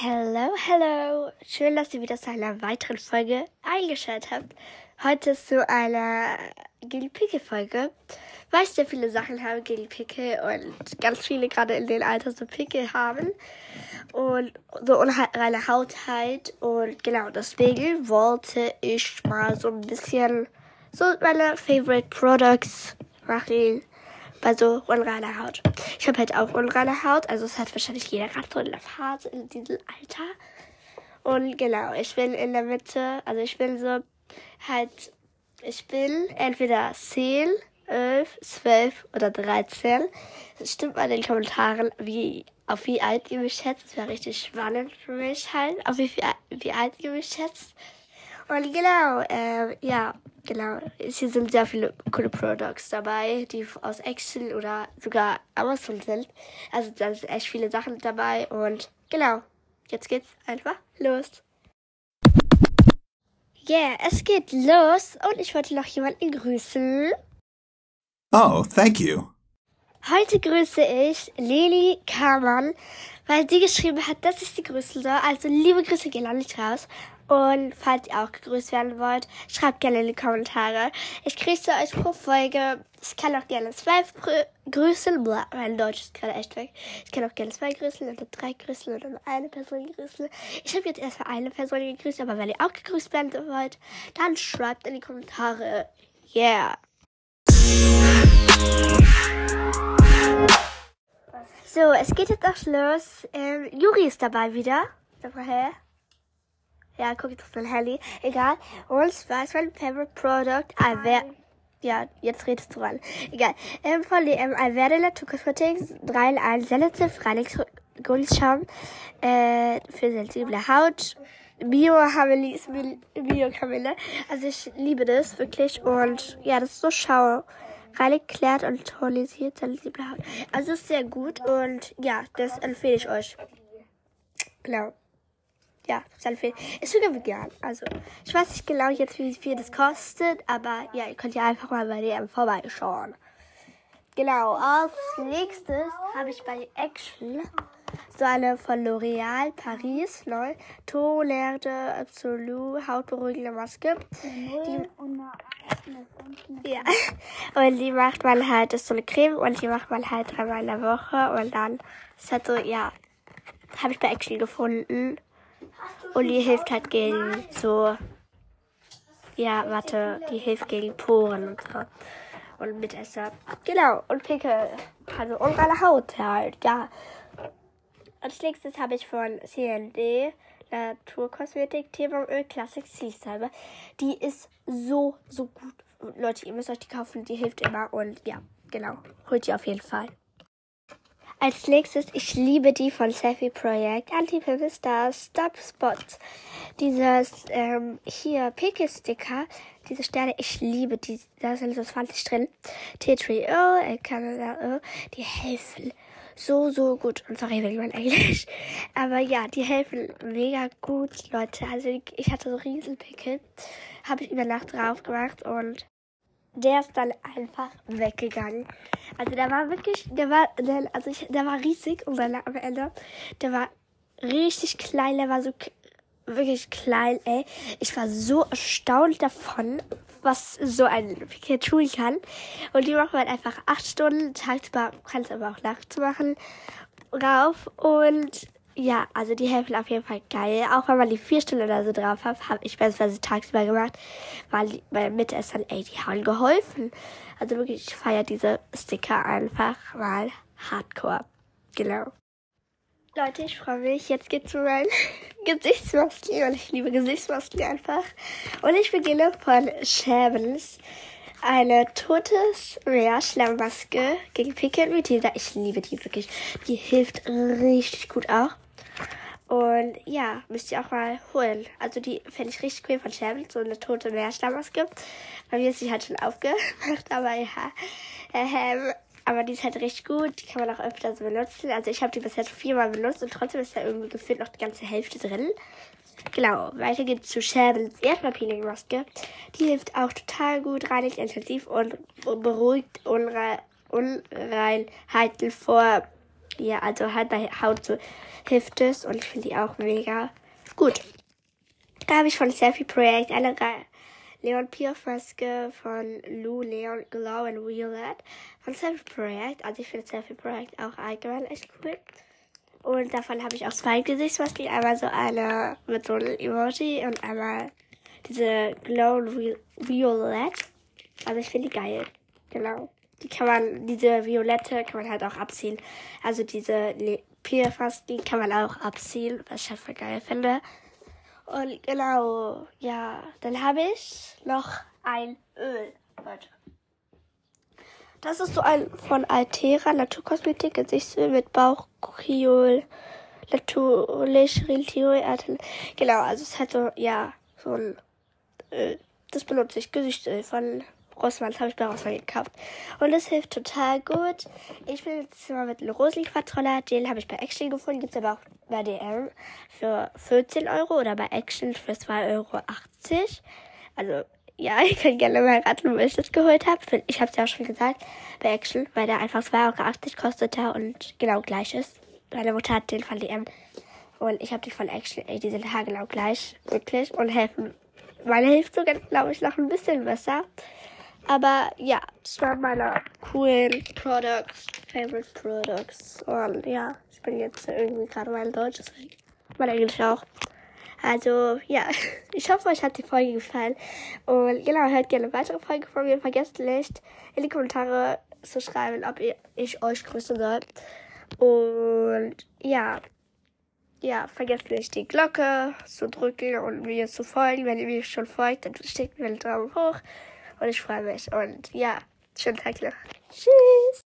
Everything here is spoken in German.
Hello, hello. Schön, dass ihr wieder zu einer weiteren Folge eingeschaltet habt. Heute ist so eine Gilly Pickel Folge, weil ich sehr viele Sachen habe gegen Pickel und ganz viele gerade in dem Alter so Pickel haben und so unreine Haut halt und genau deswegen wollte ich mal so ein bisschen so meine Favorite Products machen bei so unreiner Haut. Ich habe halt auch unreine Haut, also es hat wahrscheinlich jeder gerade so eine Phase in diesem Alter. Und genau, ich will in der Mitte, also ich will so halt, ich will entweder 10, 11, 12 oder 13. Das stimmt mal in den Kommentaren, wie, auf wie alt ihr mich schätzt. Das wäre richtig spannend für mich halt, auf wie, wie alt ihr mich schätzt. Und genau, äh, ja, genau. Hier sind sehr viele coole Products dabei, die aus Excel oder sogar Amazon sind. Also da sind echt viele Sachen dabei und genau, jetzt geht's einfach los. Yeah, es geht los und ich wollte noch jemanden grüßen. Oh, thank you. Heute grüße ich Lili Kamann, weil sie geschrieben hat, dass ich sie grüßen soll. Also liebe Grüße gehen an dich raus. Und falls ihr auch gegrüßt werden wollt, schreibt gerne in die Kommentare. Ich grüße euch pro Folge. Ich kann auch gerne zwei grüßen. Boah, mein Deutsch ist gerade echt weg. Ich kann auch gerne zwei grüßen oder drei grüßen oder nur eine Person grüßen. Ich habe jetzt erstmal eine Person gegrüßt, aber wenn ihr auch gegrüßt werden wollt, dann schreibt in die Kommentare. Yeah. So, es geht jetzt auch los. Ähm, Juri ist dabei wieder. Her. Ja, guck jetzt auf mein Handy. Egal. Und ist mein Favorite Product Alver ja, jetzt redest du ran. Egal. Ähm, von DM Alverde Natur Cosmetics 3 in 1 Sensitive Reinigungsgunstschaum äh, für sensible Haut. Bio Hameli ist Bio Kamille. Also ich liebe das wirklich und ja, das ist so schau. Reinigt, klärt und tonisiert sensible Haut. Also ist sehr gut und ja, das empfehle ich euch. Genau ja, Selfie. Ist sogar vegan. Also, ich weiß nicht genau jetzt, wie viel das kostet, aber ja, ihr könnt ja einfach mal bei DM vorbeischauen. Genau, als nächstes habe ich bei Action so eine von L'Oreal Paris neu Tolerde Absolut hautberuhigende Maske. Die, ja, und die macht man halt, das ist so eine Creme und die macht man halt dreimal in der Woche und dann ist halt so, ja, habe ich bei Action gefunden. Und die hilft halt gegen so, ja, warte, die hilft gegen Poren und so. Und Mitesser. Genau, und Pickel. Also unreine Haut halt, ja. Als nächstes habe ich von CND Naturkosmetik Teebaumöl Classic Sea Salbe. Die ist so, so gut. Leute, ihr müsst euch die kaufen, die hilft immer. Und ja, genau, holt die auf jeden Fall. Als nächstes, ich liebe die von Selfie Project, Anti-Pimple Stars, Stop Spots. Dieses, ähm, hier, Pickel-Sticker, diese Sterne, ich liebe die, da sind so 20 drin. T3O, Canada, die helfen so, so gut. Und sorry wegen mein Englisch. Aber ja, die helfen mega gut, Leute. Also ich hatte so Riesenpickel. Habe ich über Nacht drauf gemacht und der ist dann einfach weggegangen. Also der war wirklich, der war, der, also ich, der war riesig und dann am Ende, der war richtig klein, der war so wirklich klein, ey. Ich war so erstaunt davon, was so ein Piquet tun kann. Und die machen halt einfach acht Stunden tagsüber, kannst aber auch nachts machen, rauf. Und ja, also die helfen auf jeden Fall geil. Auch wenn man die vier Stunden oder so drauf hat, habe ich beispielsweise tagsüber gemacht, weil bei Mitessern, ey, die haben geholfen. Also wirklich, ich feiere diese Sticker einfach mal hardcore. Genau. Leute, ich freue mich. Jetzt geht's zu meinen Gesichtsmasken. Und ich liebe Gesichtsmasken einfach. Und ich beginne von Shabens. Eine totes Meerschlammmaske gegen Pickel mit dieser. Ich liebe die wirklich. Die hilft richtig gut auch. Und ja, müsst ihr auch mal holen. Also die fände ich richtig cool von Sherman, so eine tote Meerschlammaske. Bei mir ist sie halt schon aufgemacht, aber ja. Ähm, aber die ist halt richtig gut, die kann man auch öfters benutzen. Also ich habe die bisher viermal benutzt und trotzdem ist da irgendwie gefühlt noch die ganze Hälfte drin. Genau, weiter geht's zu Shermans Erdpapier-Maske. Die hilft auch total gut, reinigt intensiv und beruhigt Unre Unreinheiten vor ja, also halt bei Haut so hilft es und ich finde die auch mega gut. Da habe ich von Selfie Projekt eine Leon Pierce Maske von Lou Leon Glow and Violet von Selfie Projekt. Also ich finde Selfie Projekt auch allgemein echt cool. Und davon habe ich auch zwei Gesichtsmasken. Einmal so eine mit so einem Emoji und einmal diese Glow Violet. Also ich finde die geil. Genau. Die kann man, diese Violette kann man halt auch abziehen. Also diese Pierfasken kann man auch abziehen, was ich halt voll geil finde. Und genau, ja, dann habe ich noch ein Öl, Leute. Das ist so ein von Altera Naturkosmetik Gesichtsöl mit Bauchriol, Naturlichriol, genau, also es hat so, ja, so ein Öl. Das benutze ich, Gesichtsöl von Das habe ich bei Rossmann gekauft. Und es hilft total gut. Ich bin jetzt mal mit einem Rosenquatroller. Den habe ich bei Action gefunden. Gibt es aber auch bei DM für 14 Euro oder bei Action für 2,80 Euro. Also, ja, ich kann gerne mal raten, wo ich das geholt habe. Ich habe es ja auch schon gesagt, bei Action, weil der einfach 2,80 Euro kostete und genau gleich ist. Meine Mutter hat den von DM. Und ich habe die von Action. Ey, die sind haargenau gleich, wirklich. Und helfen. Meine hilft sogar, glaube ich, noch ein bisschen besser. Aber ja, das waren meine coolen Products, Favorite Products. Und ja, ich bin jetzt irgendwie gerade mein Deutsch, mein Englisch auch. Also ja, ich hoffe, euch hat die Folge gefallen. Und genau, hört gerne weitere Folgen von mir. Vergesst nicht, in die Kommentare zu schreiben, ob ihr, ich euch grüßen soll. Und ja, ja, vergesst nicht die Glocke zu drücken und mir zu folgen. Wenn ihr mir schon folgt, dann schickt mir einen Daumen hoch. Und ich freue mich. Und ja, schönen Tag noch. Tschüss.